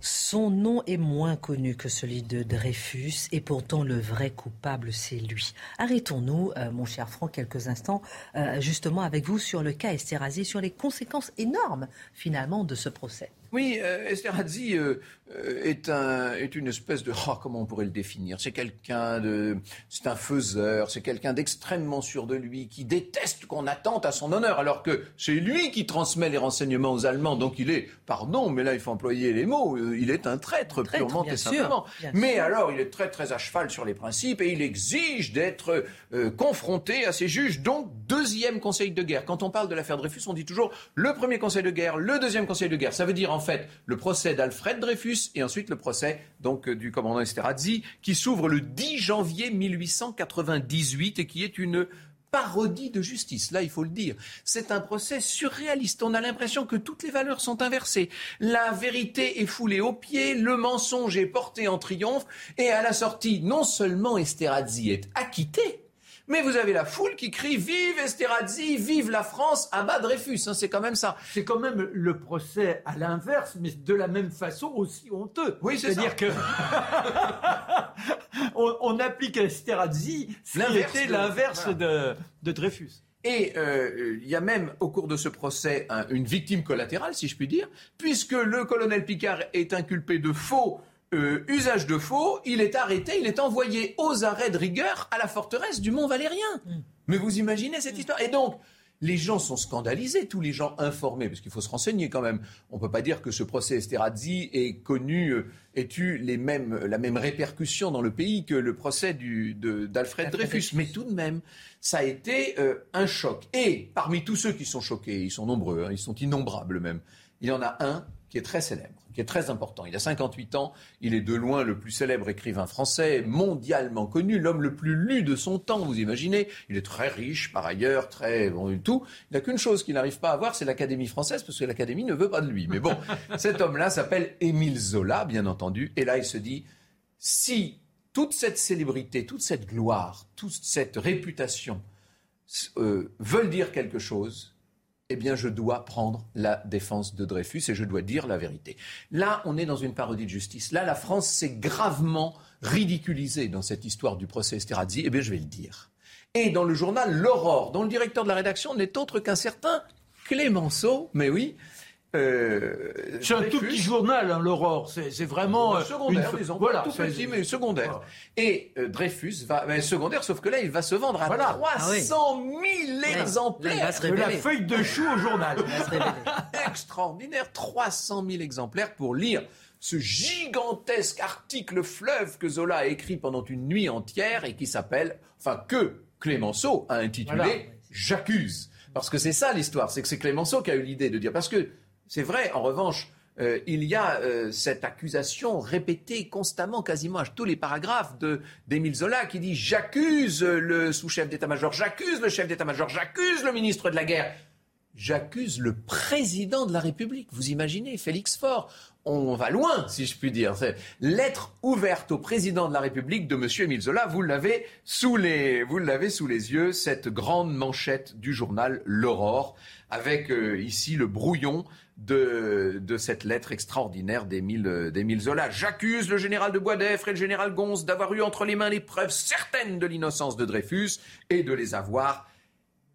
Son nom est moins connu que celui de Dreyfus et pourtant le vrai coupable, c'est lui. Arrêtons-nous, euh, mon cher Franck, quelques instants, euh, justement avec vous sur le cas Esterhazy, sur les conséquences énormes finalement de ce procès. Oui, euh, Esterhazy euh, euh, est, un, est une espèce de... Oh, comment on pourrait le définir? C'est quelqu'un de... C'est un faiseur, c'est quelqu'un d'extrêmement sûr de lui, qui déteste qu'on attente à son honneur, alors que c'est lui qui transmet les renseignements aux Allemands. Donc il est, pardon, mais là il faut employer les mots, il est un traître, purement et simplement. mais alors il est très très à cheval sur les principes et il exige d'être confronté à ses juges. Donc deuxième conseil de guerre. Quand on parle de l'affaire Dreyfus, on dit toujours le premier conseil de guerre, le deuxième conseil de guerre. Ça veut dire en fait le procès d'Alfred Dreyfus et ensuite le procès donc euh, du commandant Esterhazy qui s'ouvre le 10 janvier 1898 et qui est une parodie de justice. Là, il faut le dire. C'est un procès surréaliste. On a l'impression que toutes les valeurs sont inversées. La vérité est foulée aux pieds, le mensonge est porté en triomphe, et à la sortie, non seulement Esterhazy est acquitté, mais vous avez la foule qui crie Vive Esterhazy, vive la France, abat Dreyfus. Hein, c'est quand même ça. C'est quand même le procès à l'inverse, mais de la même façon aussi honteux. Oui, c'est à dire que <laughs> on, applique à Esterhazy ce l'inverse de, Dreyfus. Et euh, il y a même au cours de ce procès une victime collatérale, si je puis dire, puisque le colonel Picard est inculpé de faux euh, usage de faux, il est arrêté, il est envoyé aux arrêts de rigueur à la forteresse du Mont Valérien. Mm. Mais vous imaginez cette mm. histoire Et donc, les gens sont scandalisés, tous les gens informés, parce qu'il faut se renseigner quand même. On ne peut pas dire que ce procès Esterhazy ait connu, euh, ait eu les mêmes, la même répercussion dans le pays que le procès d'Alfred Dreyfus. Mais tout de même, ça a été euh, un choc. Et parmi tous ceux qui sont choqués, ils sont nombreux, hein, ils sont innombrables même, il y en a un qui est très célèbre, qui est très important. Il a 58 ans, il est de loin le plus célèbre écrivain français, mondialement connu, l'homme le plus lu de son temps, vous imaginez. Il est très riche par ailleurs, très bon du tout. Il n'a qu'une chose qu'il n'arrive pas à avoir, c'est l'Académie française, parce que l'Académie ne veut pas de lui. Mais bon, <laughs> cet homme-là s'appelle Émile Zola, bien entendu, et là il se dit, si toute cette célébrité, toute cette gloire, toute cette réputation euh, veulent dire quelque chose, eh bien, je dois prendre la défense de Dreyfus et je dois dire la vérité. Là, on est dans une parodie de justice. Là, la France s'est gravement ridiculisée dans cette histoire du procès Esterhazy. Eh bien, je vais le dire. Et dans le journal L'Aurore, dont le directeur de la rédaction n'est autre qu'un certain Clémenceau, mais oui, euh, c'est un tout petit journal, hein, l'Aurore. C'est vraiment euh, secondaire, disons. Voilà, tout petit, mais secondaire. Et euh, Dreyfus va, mais secondaire, sauf que là, il va se vendre à 300 000 exemplaires. de la feuille de chou au journal. <laughs> Extraordinaire, 300 000 exemplaires pour lire ce gigantesque article fleuve que Zola a écrit pendant une nuit entière et qui s'appelle, enfin que Clémenceau a intitulé J'accuse. Parce que c'est ça l'histoire, c'est que c'est Clémenceau qui a eu l'idée de dire, parce que c'est vrai, en revanche, euh, il y a euh, cette accusation répétée constamment, quasiment à tous les paragraphes d'Émile Zola, qui dit J'accuse le sous-chef d'état-major, j'accuse le chef d'état-major, j'accuse le ministre de la guerre. J'accuse le président de la République. Vous imaginez, Félix Faure on va loin, si je puis dire. Lettre ouverte au président de la République de M. Émile Zola. Vous l'avez sous les, sous yeux, cette grande manchette du journal L'Aurore, avec euh, ici le brouillon de, cette lettre extraordinaire d'Émile Zola. J'accuse le général de Boisdeffre et le général Gonze d'avoir eu entre les mains les preuves certaines de l'innocence de Dreyfus et de les avoir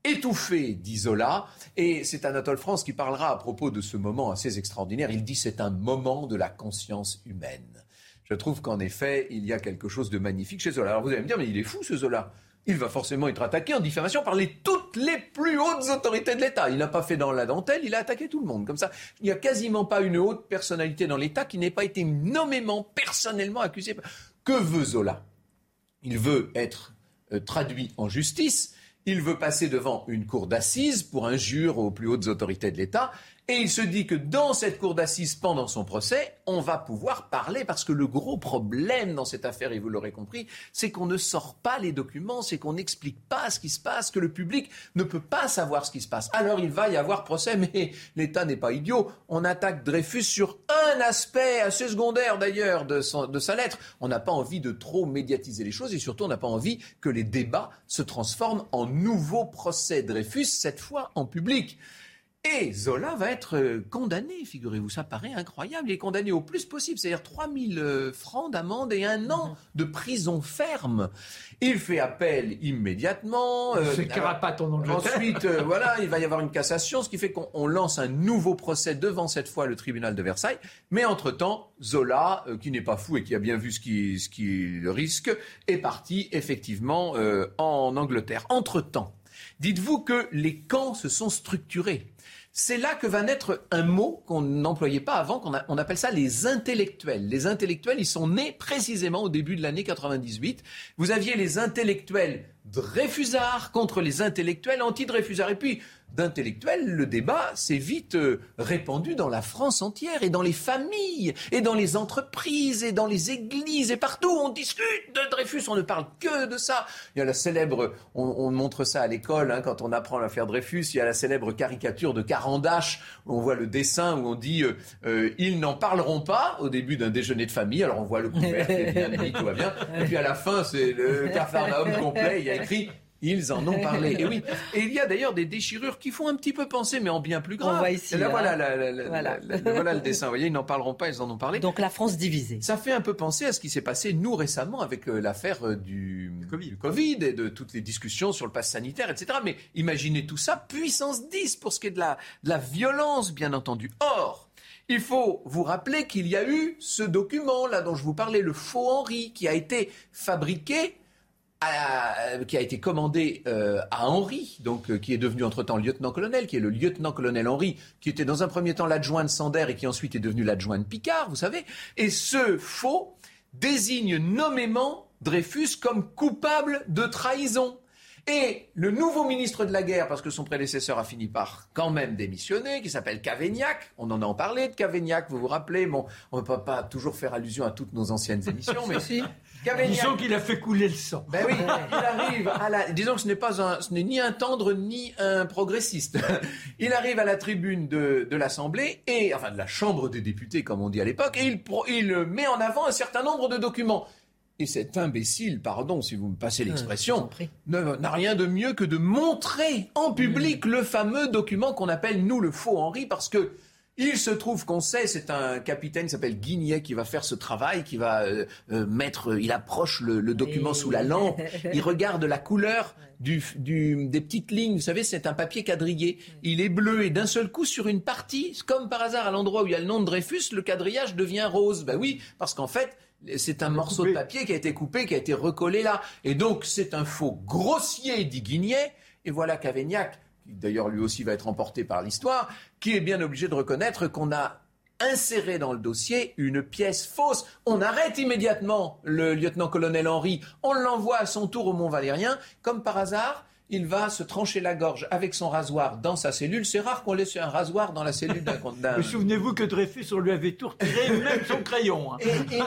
étouffé, dit Zola. Et c'est Anatole France qui parlera à propos de ce moment assez extraordinaire. Il dit c'est un moment de la conscience humaine. Je trouve qu'en effet, il y a quelque chose de magnifique chez Zola. Alors vous allez me dire, mais il est fou ce Zola. Il va forcément être attaqué en diffamation par les, toutes les plus hautes autorités de l'État. Il n'a pas fait dans la dentelle, il a attaqué tout le monde. Comme ça, il n'y a quasiment pas une haute personnalité dans l'État qui n'ait pas été nommément, personnellement accusé. Que veut Zola? Il veut être euh, traduit en justice il veut passer devant une cour d'assises pour injure aux plus hautes autorités de l'État. Et il se dit que dans cette cour d'assises, pendant son procès, on va pouvoir parler parce que le gros problème dans cette affaire, et vous l'aurez compris, c'est qu'on ne sort pas les documents, c'est qu'on n'explique pas ce qui se passe, que le public ne peut pas savoir ce qui se passe. Alors il va y avoir procès, mais <laughs> l'État n'est pas idiot. On attaque Dreyfus sur un aspect assez secondaire d'ailleurs de, de sa lettre. On n'a pas envie de trop médiatiser les choses et surtout on n'a pas envie que les débats se transforment en nouveau procès Dreyfus, cette fois en public. Et Zola va être euh, condamné, figurez-vous, ça paraît incroyable. Il est condamné au plus possible, c'est-à-dire 3000 euh, francs d'amende et un an mhm. de prison ferme. Il fait appel immédiatement. Euh, c'est carapate en Angleterre. Ensuite, <laughs> voilà, il va y avoir une cassation, ce qui fait qu'on lance un nouveau procès devant cette fois le tribunal de Versailles. Mais entre-temps, Zola, qui n'est pas fou et qui a bien vu ce qu'il ce risque, est parti effectivement en Angleterre. Entre-temps, dites-vous que les camps se sont structurés. C'est là que va naître un mot qu'on n'employait pas avant, qu'on on appelle ça les intellectuels. Les intellectuels, ils sont nés précisément au début de l'année 98. Vous aviez les intellectuels Dreyfusards contre les intellectuels anti-Dreyfusards. Et puis, d'intellectuels, le débat s'est vite euh, répandu dans la France entière et dans les familles et dans les entreprises et dans les églises et partout. On discute de Dreyfus, on ne parle que de ça. Il y a la célèbre, on, montre ça à l'école hein, quand on apprend l'affaire Dreyfus, il y a la célèbre caricature de Carandache où on voit le dessin où on dit euh, euh, ils n'en parleront pas au début d'un déjeuner de famille. Alors on voit le couvercle, bien tout va bien. Et puis à la fin, c'est le cafarnaum complet. Il y a écrit ils en ont parlé. <laughs> Et oui. Et il y a d'ailleurs des déchirures qui font un petit peu penser, mais en bien plus grave. On voit ici. là, voilà, voilà. le dessin. Vous voyez, ils n'en parleront pas, ils en ont parlé. Donc la France divisée. Ça fait un peu penser à ce qui s'est passé, nous, récemment, avec euh, l'affaire euh, du COVID. COVID et de toutes les discussions sur le pass sanitaire, etc. Mais imaginez tout ça, puissance 10 pour ce qui est de la, de la violence, bien entendu. Or, il faut vous rappeler qu'il y a eu ce document là dont je vous parlais, le faux Henri, qui a été fabriqué qui a été commandé euh, à Henri, donc euh, qui est devenu entre-temps lieutenant-colonel, qui est le lieutenant-colonel Henri, qui était dans un premier temps l'adjoint de Sander et qui ensuite est devenu l'adjoint de Picard, vous savez. Et ce faux désigne nommément Dreyfus comme coupable de trahison. Et le nouveau ministre de la guerre, parce que son prédécesseur a fini par quand même démissionner, qui s'appelle Cavaignac, on en a parlé de Cavaignac, vous vous rappelez, bon, on ne peut pas toujours faire allusion à toutes nos anciennes émissions, <laughs> mais si. Disons qu'il a fait couler le sang. Ben oui, <laughs> il arrive à la... Disons que ce n'est pas un, ce n'est ni un tendre ni un progressiste. <laughs> Il arrive à la tribune de, de l'Assemblée et, enfin, de la Chambre des députés, comme on dit à l'époque, et il, il met en avant un certain nombre de documents. Et cet imbécile, pardon si vous me passez ah, l'expression, n'a rien de mieux que de montrer en public mmh. le fameux document qu'on appelle, nous, le faux Henri, parce que il se trouve qu'on sait, c'est un capitaine qui s'appelle Guignet qui va faire ce travail, qui va euh, euh, mettre, il approche le, document sous la lampe, il <laughs> regarde la couleur du, des petites lignes. Vous savez, c'est un papier quadrillé. Il est bleu et d'un seul coup, sur une partie, comme par hasard à l'endroit où il y a le nom de Dreyfus, le quadrillage devient rose. Ben oui, parce qu'en fait, c'est un morceau de papier qui a été coupé, qui a été recollé là. Et donc, c'est un faux grossier, dit Guignet. Et voilà Cavaignac qui d'ailleurs lui aussi va être emporté par l'histoire, qui est bien obligé de reconnaître qu'on a inséré dans le dossier une pièce fausse. On arrête immédiatement le lieutenant-colonel Henri, on l'envoie à son tour au Mont Valérien. Comme par hasard, il va se trancher la gorge avec son rasoir dans sa cellule. C'est rare qu'on laisse un rasoir dans la cellule d'un. <laughs> Souvenez-vous que Dreyfus, on lui avait tout retiré, <laughs> même son crayon. Hein. Et,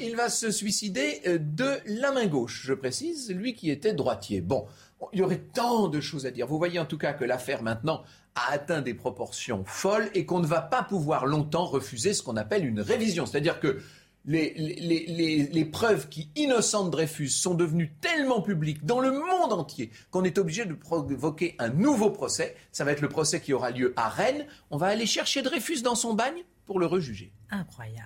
il, va se, suicider euh, de la main gauche, je précise, lui qui était droitier. Bon, il y aurait tant de choses à dire. Vous voyez en tout cas que l'affaire maintenant a atteint des proportions folles et qu'on ne va pas pouvoir longtemps refuser ce qu'on appelle une révision. C'est-à-dire que les, preuves qui innocentent Dreyfus sont devenues tellement publiques dans le monde entier qu'on est obligé de provoquer un nouveau procès. Ça va être le procès qui aura lieu à Rennes. On va aller chercher Dreyfus dans son bagne pour le rejuger. Incroyable.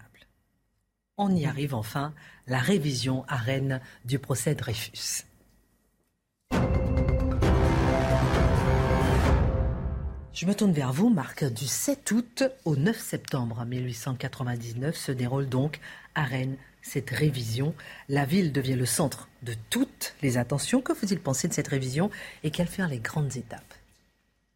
On y arrive enfin, la révision à Rennes du procès Dreyfus. Je me tourne vers vous, Marc. Du 7 août au 9 septembre 1899 se déroule donc à Rennes cette révision. La ville devient le centre de toutes les attentions. Que faut-il penser de cette révision et quelles furent les grandes étapes?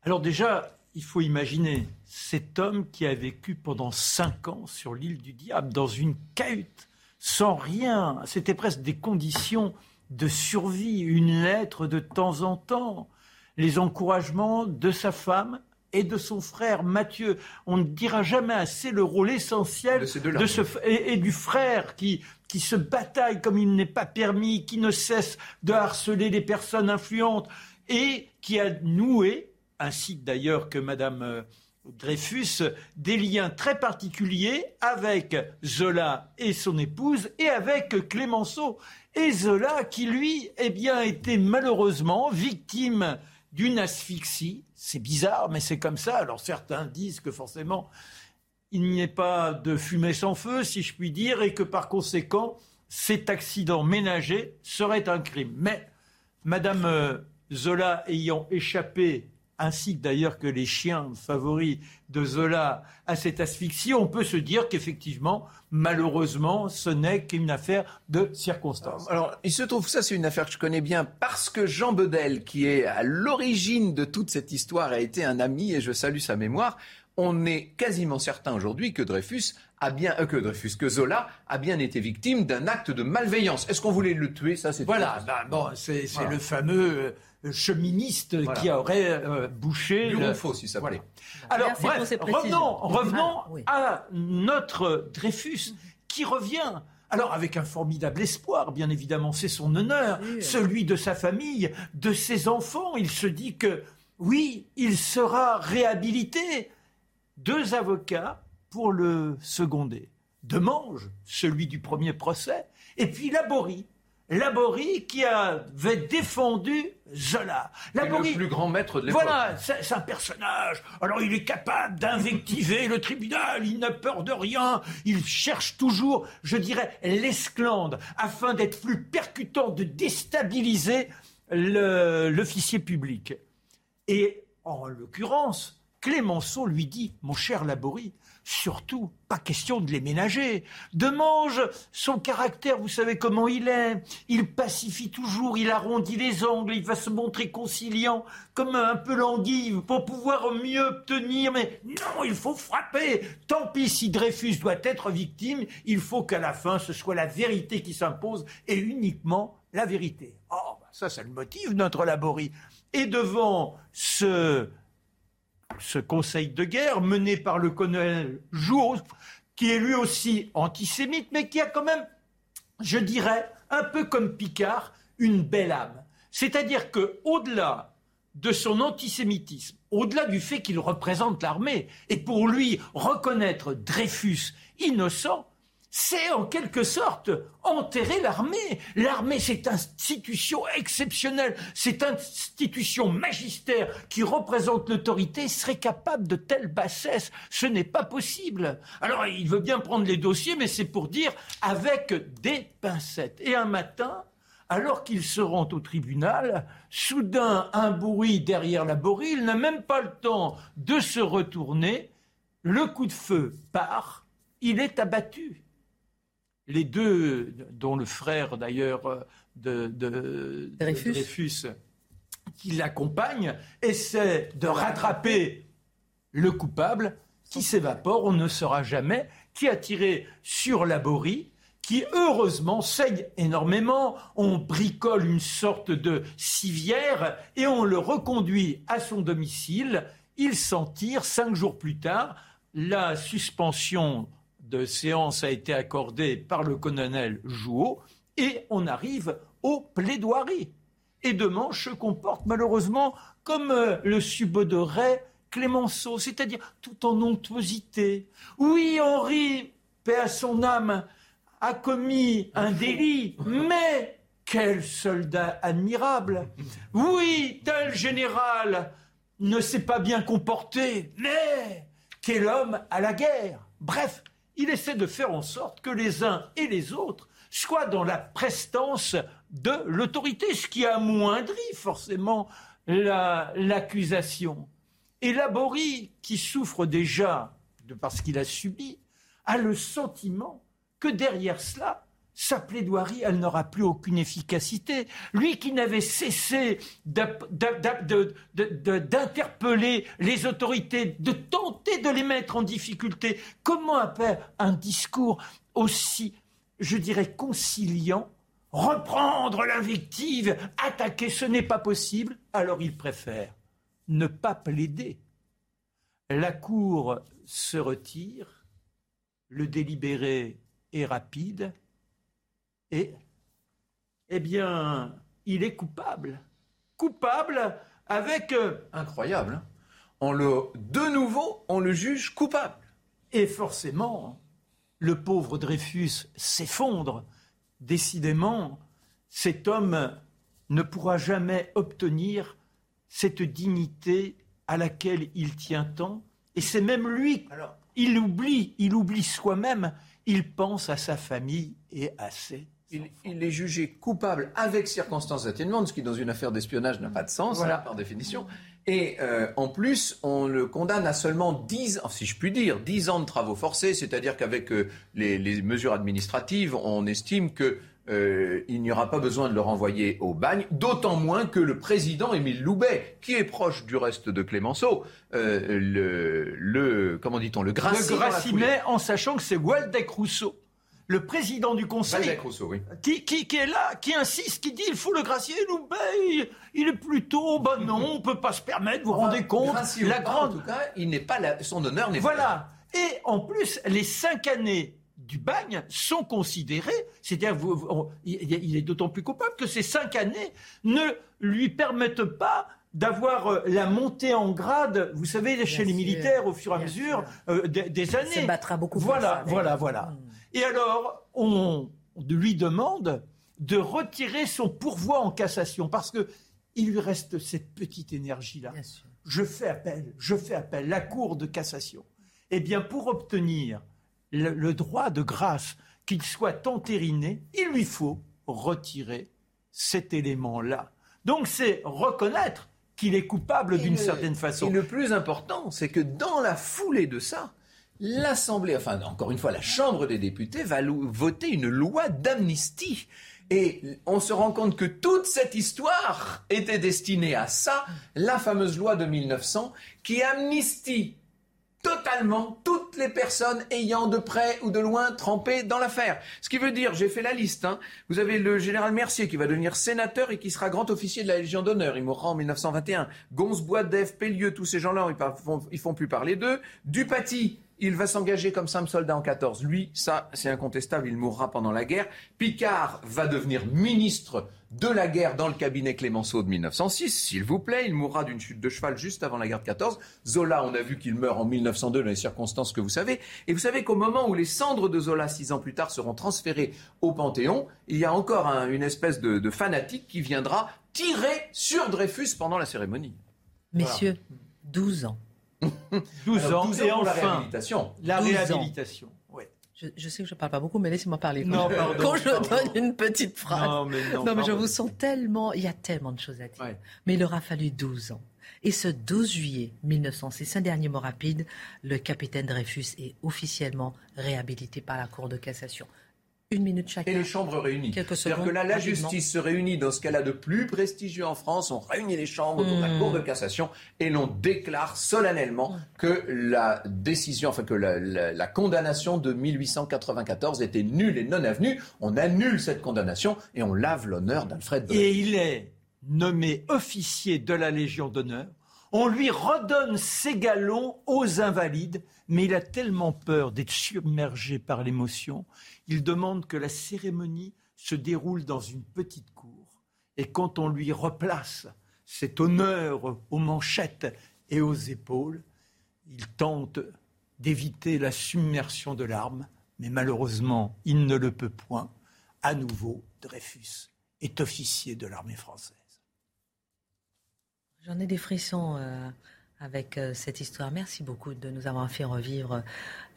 Alors déjà, il faut imaginer cet homme qui a vécu pendant cinq ans sur l'île du Diable, dans une cahute, sans rien. C'était presque des conditions de survie, une lettre de temps en temps, les encouragements de sa femme et de son frère Mathieu. On ne dira jamais assez le rôle essentiel de, ce, et, du frère qui, qui se bataille comme il n'est pas permis, qui ne cesse de harceler les personnes influentes et qui a noué, ainsi d'ailleurs que Madame euh, Dreyfus, des liens très particuliers avec Zola et son épouse et avec Clémenceau. Et Zola qui, lui, eh bien, était malheureusement victime d'une asphyxie. C'est bizarre, mais c'est comme ça. Alors certains disent que forcément, il n'y ait pas de fumée sans feu, si je puis dire, et que par conséquent, cet accident ménager serait un crime. Mais Madame euh, Zola ayant échappé ainsi d'ailleurs que les chiens favoris de Zola à cette asphyxie, on peut se dire qu'effectivement, malheureusement, ce n'est qu'une affaire de circonstances. Alors, il se trouve, ça c'est une affaire que je connais bien, parce que Jean Bedel, qui est à l'origine de toute cette histoire, a été un ami, et je salue sa mémoire, on est quasiment certain aujourd'hui que Dreyfus a bien, euh, que Dreyfus, que Zola a bien été victime d'un acte de malveillance. Est-ce qu'on voulait le tuer? Ça, c'est voilà. Bah, bon, c'est le fameux cheministe qui aurait euh, bouché. Le... faux, si ça voilà. Alors, bref, revenons, revenons à notre Dreyfus qui revient. Alors avec un formidable espoir, bien évidemment, c'est son honneur, celui de sa famille, de ses enfants. Il se dit que oui, il sera réhabilité. Deux avocats pour le seconder. Demange, celui du premier procès, et puis Laborie, Laborie qui avait défendu Zola. Laborie, le plus grand maître de l'époque. Voilà, c'est un personnage. Alors il est capable d'invectiver le tribunal, il n'a peur de rien, il cherche toujours, je dirais, l'esclandre, afin d'être plus percutant, de déstabiliser l'officier public. Et en l'occurrence, Clémenceau lui dit, mon cher Laborie, Surtout, pas question de les ménager. Demange, son caractère, vous savez comment il est. Il pacifie toujours, il arrondit les angles, il va se montrer conciliant, comme un peu l'anguille, pour pouvoir mieux obtenir. Mais non, il faut frapper. Tant pis si Dreyfus doit être victime, il faut qu'à la fin, ce soit la vérité qui s'impose, et uniquement la vérité. Oh, bah ça, ça le motive, notre laborie. Et devant ce ce conseil de guerre mené par le colonel Jouot, qui est lui aussi antisémite, mais qui a quand même, je dirais, un peu comme Picard, une belle âme. C'est-à-dire que, au-delà de son antisémitisme, au-delà du fait qu'il représente l'armée, et pour lui reconnaître Dreyfus innocent, c'est en quelque sorte enterrer l'armée. L'armée, c'est institution exceptionnelle, c'est institution magistère qui représente l'autorité, serait capable de telle bassesse. Ce n'est pas possible. Alors, il veut bien prendre les dossiers, mais c'est pour dire avec des pincettes. Et un matin, alors qu'il se rend au tribunal, soudain un bruit derrière la borille, il n'a même pas le temps de se retourner, le coup de feu part, il est abattu les deux, dont le frère d'ailleurs euh, de, Dreyfus. qui l'accompagne, essaient de rattraper le coupable qui s'évapore, on ne saura jamais, qui a tiré sur Laborie, qui heureusement saigne énormément. On bricole une sorte de civière et on le reconduit à son domicile. Il s'en tire cinq jours plus tard. La suspension de séance a été accordée par le colonel Jouot et on arrive aux plaidoiries. Et demain se comporte malheureusement comme euh, le subodorait Clémenceau, c'est-à-dire tout en onctuosité. Oui, Henri, paix à son âme, a commis un délit, mais quel soldat admirable Oui, tel général ne s'est pas bien comporté, mais quel homme à la guerre Bref, il essaie de faire en sorte que les uns et les autres soient dans la prestance de l'autorité, ce qui amoindrit forcément l'accusation. et Laborie, qui souffre déjà de parce qu'il a subi, a le sentiment que derrière cela, sa plaidoirie, elle n'aura plus aucune efficacité. Lui qui n'avait cessé d'interpeller les autorités, de tenter de les mettre en difficulté, comment après un discours aussi, je dirais, conciliant, reprendre l'invective, attaquer, ce n'est pas possible, alors il préfère ne pas plaider. La Cour se retire, le délibéré rapide, et, eh bien, il est coupable. Coupable avec... Euh, Incroyable. Hein. on le, de nouveau, on le juge coupable. Et forcément, le pauvre Dreyfus s'effondre. Décidément, cet homme ne pourra jamais obtenir cette dignité à laquelle il tient tant. Et c'est même lui, Alors, il oublie, il oublie soi-même il pense à sa famille et à ses il, est jugé coupable avec circonstances atténuantes, ce qui dans une affaire d'espionnage n'a pas de sens, voilà. par définition. Et euh, en plus, on le condamne à seulement 10, si je puis dire, 10 ans de travaux forcés, c'est-à-dire qu'avec euh, les, mesures administratives, on estime que euh, il n'y aura pas besoin de le renvoyer au bagne, d'autant moins que le président Émile Loubet, qui est proche du reste de Clémenceau, euh, le, comment dit-on, le gracie, le en sachant que c'est Waldeck Rousseau le président du conseil, Rousseau, oui. qui, qui, est là, qui insiste, qui dit il faut le gracier. Loubet, il, est plutôt, ben non, on peut pas se permettre, vous vous rendez compte La grande, en tout cas, il n'est pas son honneur n'est voilà. Et en plus, les cinq années du bagne sont considérés, c'est-à-dire il est d'autant plus coupable que ces cinq années ne lui permettent pas d'avoir euh, la montée en grade, vous savez, chez les militaires au fur et à mesure euh, des, années. Ça battra beaucoup voilà, Voilà, voilà, hmm. Et alors, on lui demande de retirer son pourvoi en cassation parce que il lui reste cette petite énergie-là. Je fais appel, je fais appel, la Cour de cassation. Eh bien, pour obtenir le, droit de grâce qu'il soit entériné, il lui faut retirer cet élément-là. Donc c'est reconnaître qu'il est coupable d'une certaine façon. Et le plus important, c'est que dans la foulée de ça, l'Assemblée, enfin encore une fois, la Chambre des députés va voter une loi d'amnistie. Et on se rend compte que toute cette histoire était destinée à ça, la fameuse loi de 1900 qui amnistie totalement toutes les personnes ayant de près ou de loin trempé dans l'affaire. Ce qui veut dire, j'ai fait la liste, hein. vous avez le général Mercier qui va devenir sénateur et qui sera grand officier de la Légion d'honneur. Il mourra en 1921. Gonze, Boisdef, Pellieu, tous ces gens-là, ils, font, ils font plus parler d'eux. Dupaty, il va s'engager comme simple soldat en 14. Lui, ça, c'est incontestable, il mourra pendant la guerre. Picard va devenir ministre de la guerre dans le cabinet Clémenceau de 1906, s'il vous plaît. Il mourra d'une chute de cheval juste avant la guerre de 14. Zola, on a vu qu'il meurt en 1902 dans les circonstances que vous savez. Et vous savez qu'au moment où les cendres de Zola, six ans plus tard, seront transférées au Panthéon, il y a encore une espèce de, fanatique qui viendra tirer sur Dreyfus pendant la cérémonie. Messieurs, 12 ans. 12 ans, et enfin, la réhabilitation. La réhabilitation. Je, sais que je ne parle pas beaucoup, mais laissez-moi parler. Non, Quand je donne une petite phrase. Non, mais, non, non, mais je vous sens tellement. Il y a tellement de choses à dire. Mais il aura fallu 12 ans. Et ce 12 juillet 1906, un dernier mot rapide, le capitaine Dreyfus est officiellement réhabilité par la Cour de cassation. Une minute chacun. Et les chambres réunies. C'est-à-dire que là, la justice se réunit dans ce qu'elle a de plus prestigieux en France. On réunit les chambres pour la hmm. Cour de cassation et l'on déclare solennellement que la décision, enfin que la, condamnation de 1894 était nulle et non avenue. On annule cette condamnation et on lave l'honneur d'Alfred Et il est nommé officier de la Légion d'honneur. On lui redonne ses galons aux invalides, mais il a tellement peur d'être submergé par l'émotion il demande que la cérémonie se déroule dans une petite cour. Et quand on lui replace cet honneur aux manchettes et aux épaules, il tente d'éviter la submersion de larmes, mais malheureusement, il ne le peut point. À nouveau, Dreyfus est officier de l'armée française. J'en ai des frissons. Euh, avec euh, cette histoire. Merci beaucoup de nous avoir fait revivre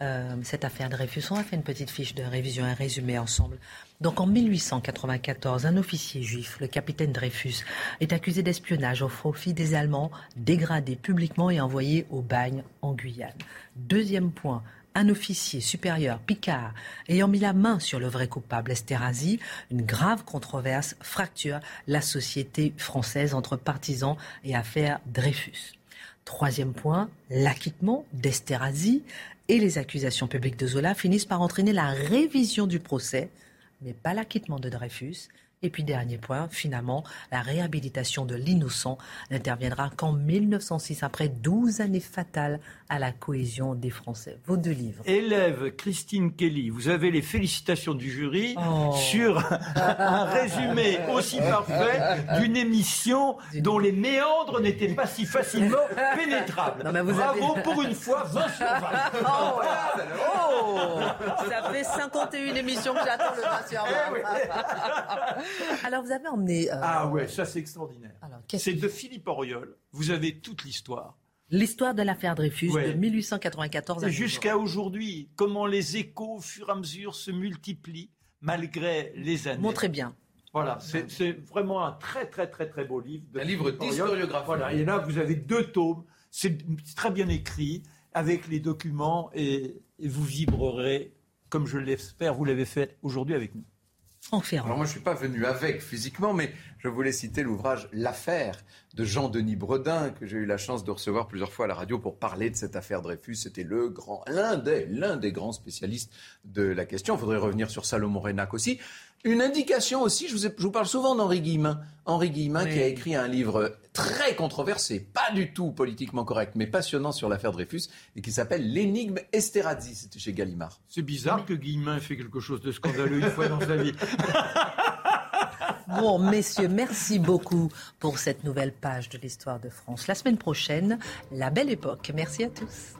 euh, cette affaire Dreyfus. On a fait une petite fiche de révision, un résumé ensemble. Donc en 1894, un officier juif, le capitaine Dreyfus, est accusé d'espionnage au profit des Allemands, dégradé publiquement et envoyé au bagne en Guyane. Deuxième point, un officier supérieur, Picard, ayant mis la main sur le vrai coupable, Esterhazy, une grave controverse fracture la société française entre partisans et affaires Dreyfus. Troisième point, l'acquittement d'Esterhazy et les accusations publiques de Zola finissent par entraîner la révision du procès, mais pas l'acquittement de Dreyfus et puis dernier point, finalement, la réhabilitation de l'innocent n'interviendra qu'en 1906, après 12 années fatales à la cohésion des Français. Vos deux livres. Élève Christine Kelly, vous avez les félicitations du jury oh. sur un résumé aussi parfait d'une émission dont les méandres n'étaient pas si facilement pénétrables. Bravo pour une fois, 20 sur 20. Oh, oh, ça fait 51 émissions que j'attends le 20 sur 20. <laughs> Alors, vous avez emmené. Euh, ah ouais, ça c'est extraordinaire. C'est de Philippe Auriol. Vous avez toute l'histoire. L'histoire de l'affaire Dreyfus de 1894 à Jusqu'à aujourd'hui, comment les échos, au fur et à mesure, se multiplient malgré les années. Montrez bien. Voilà, c'est vraiment un très très très très beau livre. un livre d'historiographie. Voilà, et là vous avez deux tomes, c'est très bien écrit, avec les documents, et vous vibrerez, comme je l'espère, vous l'avez fait aujourd'hui avec nous. Alors moi, je ne suis pas venu avec physiquement, mais je voulais citer l'ouvrage L'affaire de Jean-Denis Bredin, que j'ai eu la chance de recevoir plusieurs fois à la radio pour parler de cette affaire Dreyfus. C'était le grand, l'un des, l'un des grands spécialistes de la question. Il faudrait revenir sur Salomon Renac aussi. Une indication aussi, je vous, je vous parle souvent d'Henri Guillemin. Henri Guillemin qui a écrit un livre très controversé, pas du tout politiquement correct, mais passionnant sur l'affaire Dreyfus, et qui s'appelle L'énigme Esterhazy. C'était chez Gallimard. C'est bizarre que Guillemin ait fait quelque chose de scandaleux une fois dans sa vie. <laughs> Bon, messieurs, merci beaucoup pour cette nouvelle page de l'histoire de France. La semaine prochaine, la belle époque. Merci à tous.